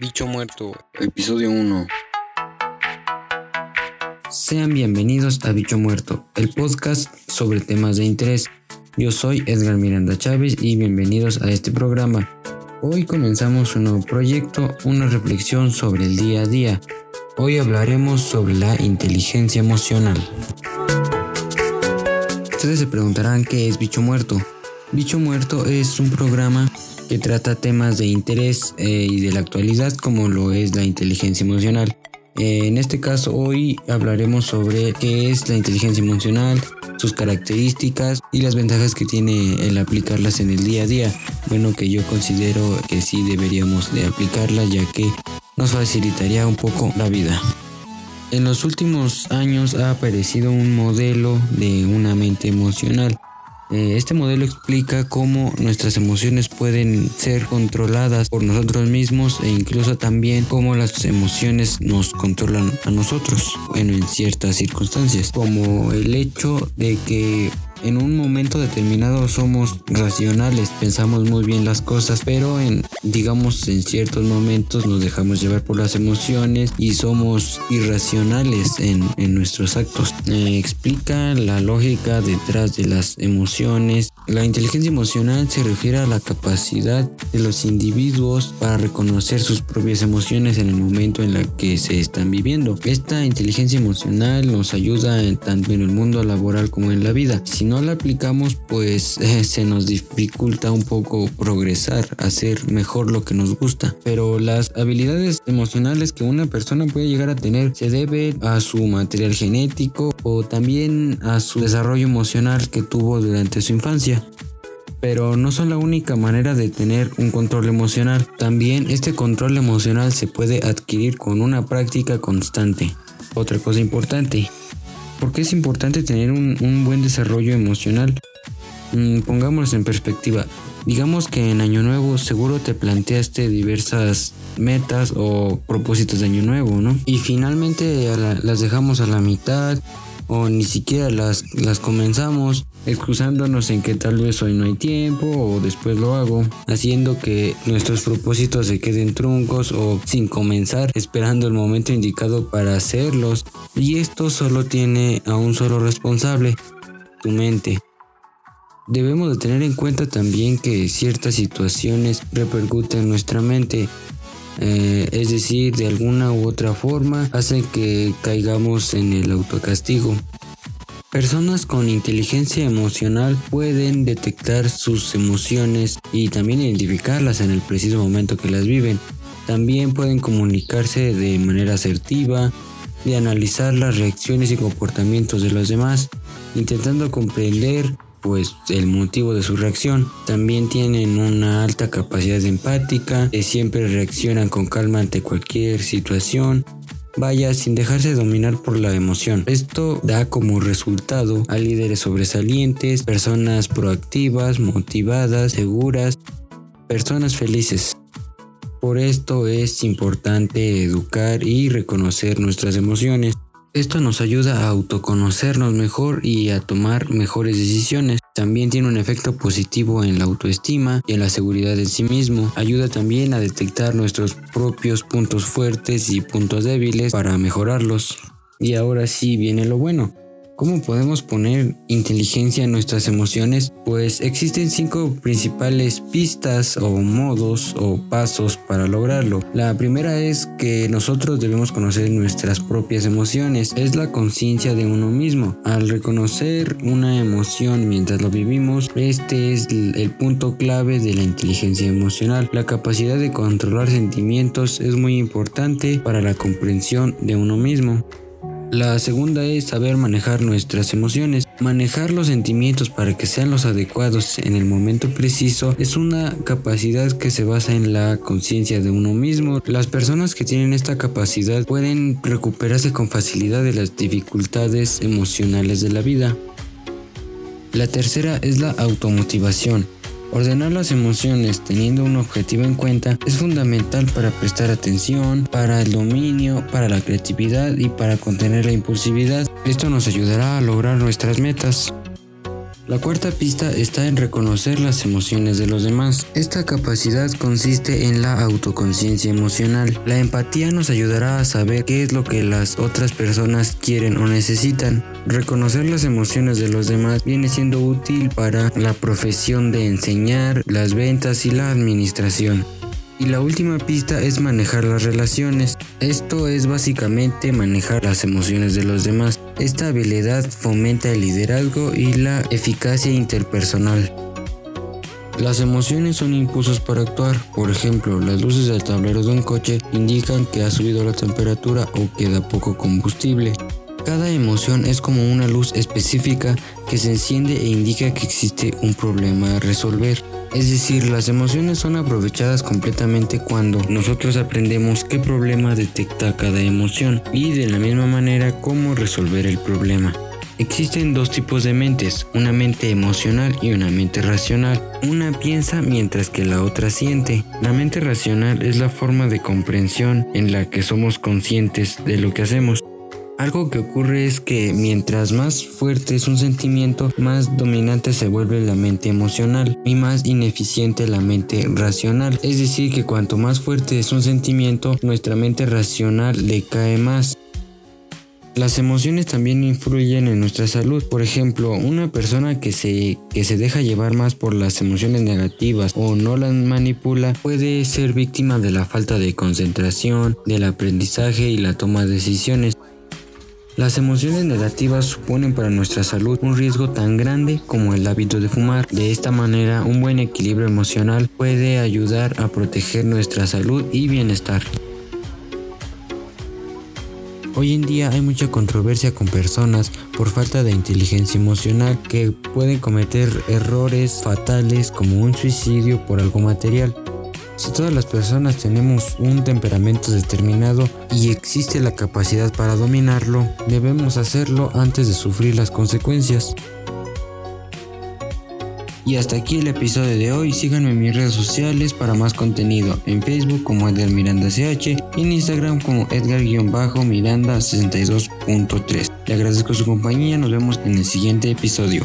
Bicho Muerto, episodio 1. Sean bienvenidos a Bicho Muerto, el podcast sobre temas de interés. Yo soy Edgar Miranda Chávez y bienvenidos a este programa. Hoy comenzamos un nuevo proyecto, una reflexión sobre el día a día. Hoy hablaremos sobre la inteligencia emocional. Ustedes se preguntarán qué es Bicho Muerto. Bicho Muerto es un programa que trata temas de interés eh, y de la actualidad como lo es la inteligencia emocional. Eh, en este caso hoy hablaremos sobre qué es la inteligencia emocional, sus características y las ventajas que tiene el aplicarlas en el día a día. Bueno, que yo considero que sí deberíamos de aplicarlas ya que nos facilitaría un poco la vida. En los últimos años ha aparecido un modelo de una mente emocional este modelo explica cómo nuestras emociones pueden ser controladas por nosotros mismos e incluso también cómo las emociones nos controlan a nosotros, bueno, en ciertas circunstancias, como el hecho de que en un momento determinado somos racionales, pensamos muy bien las cosas, pero en digamos en ciertos momentos nos dejamos llevar por las emociones y somos irracionales en, nuestros actos. explica la lógica detrás de las emociones. La inteligencia emocional se refiere a la capacidad de los individuos para reconocer sus propias emociones en el momento en el que se están viviendo. Esta inteligencia emocional nos ayuda tanto en el mundo laboral como en la vida no la aplicamos, pues eh, se nos dificulta un poco progresar, hacer mejor lo que nos gusta. Pero las habilidades emocionales que una persona puede llegar a tener se debe a su material genético o también a su desarrollo emocional que tuvo durante su infancia pero no son la única manera de tener un control emocional. También este control emocional se puede adquirir con una práctica constante. Otra cosa importante, ¿Por qué es importante tener un, buen desarrollo emocional? Mm, pongámoslo en perspectiva. Digamos que en Año Nuevo seguro te planteaste diversas metas o propósitos de Año Nuevo, ¿no? Y finalmente las dejamos a la mitad o ni siquiera las, las comenzamos excusándonos en que tal vez hoy no hay tiempo o después lo hago, haciendo que nuestros propósitos se queden truncos o sin comenzar, esperando el momento indicado para hacerlos. Y esto solo tiene a un solo responsable, tu mente. Debemos de tener en cuenta también que ciertas situaciones repercuten en nuestra mente eh, es decir, de alguna u otra forma hacen que caigamos en el autocastigo. Personas con inteligencia emocional pueden detectar sus emociones y también identificarlas en el preciso momento que las viven. También pueden comunicarse de manera asertiva, de analizar las reacciones y comportamientos de los demás, intentando comprender pues el motivo de su reacción. También tienen una alta capacidad empática, que siempre reaccionan con calma ante cualquier situación. Vaya, sin dejarse dominar por la emoción. Esto da como resultado a líderes sobresalientes, personas proactivas, motivadas, seguras, personas felices. Por esto es importante educar y reconocer nuestras emociones. Esto nos ayuda a autoconocernos mejor y a tomar mejores decisiones. También tiene un efecto positivo en la autoestima y en la seguridad en sí mismo. Ayuda también a detectar nuestros propios puntos fuertes y puntos débiles para mejorarlos. Y ahora sí viene lo bueno. ¿Cómo podemos poner inteligencia en nuestras emociones? Pues existen cinco principales pistas o modos o pasos para lograrlo. La primera es que nosotros debemos conocer nuestras propias emociones. Es la conciencia de uno mismo. Al reconocer una emoción mientras lo vivimos, este es el punto clave de la inteligencia emocional. La capacidad de controlar sentimientos es muy importante para la comprensión de uno mismo. La segunda es saber manejar nuestras emociones. Manejar los sentimientos para que sean los adecuados en el momento preciso es una capacidad que se basa en la conciencia de uno mismo. Las personas que tienen esta capacidad pueden recuperarse con facilidad de las dificultades emocionales de la vida. La tercera es la automotivación. Ordenar las emociones teniendo un objetivo en cuenta es fundamental para prestar atención, para el dominio, para la creatividad y para contener la impulsividad. Esto nos ayudará a lograr nuestras metas. La cuarta pista está en reconocer las emociones de los demás. Esta capacidad consiste en la autoconciencia emocional. La empatía nos ayudará a saber qué es lo que las otras personas quieren o necesitan. Reconocer las emociones de los demás viene siendo útil para la profesión de enseñar, las ventas y la administración. Y la última pista es manejar las relaciones. Esto es básicamente manejar las emociones de los demás. Esta habilidad fomenta el liderazgo y la eficacia interpersonal. Las emociones son impulsos para actuar. Por ejemplo, las luces del tablero de un coche indican que ha subido la temperatura o queda poco combustible. Cada emoción es como una luz específica que se enciende e indica que existe un problema a resolver. Es decir, las emociones son aprovechadas completamente cuando nosotros aprendemos qué problema detecta cada emoción y de la misma manera cómo resolver el problema. Existen dos tipos de mentes, una mente emocional y una mente racional. Una piensa mientras que la otra siente. La mente racional es la forma de comprensión en la que somos conscientes de lo que hacemos. Algo que ocurre es que mientras más fuerte es un sentimiento, más dominante se vuelve la mente emocional y más ineficiente la mente racional. Es decir, que cuanto más fuerte es un sentimiento, nuestra mente racional le cae más. Las emociones también influyen en nuestra salud. Por ejemplo, una persona que se, que se deja llevar más por las emociones negativas o no las manipula puede ser víctima de la falta de concentración, del aprendizaje y la toma de decisiones. Las emociones negativas suponen para nuestra salud un riesgo tan grande como el hábito de fumar. De esta manera, un buen equilibrio emocional puede ayudar a proteger nuestra salud y bienestar. Hoy en día hay mucha controversia con personas por falta de inteligencia emocional que pueden cometer errores fatales como un suicidio por algo material. Si todas las personas tenemos un temperamento determinado y existe la capacidad para dominarlo, debemos hacerlo antes de sufrir las consecuencias. Y hasta aquí el episodio de hoy. Síganme en mis redes sociales para más contenido. En Facebook como Edgar Miranda CH y en Instagram como Edgar-Miranda62.3. Le agradezco su compañía. Nos vemos en el siguiente episodio.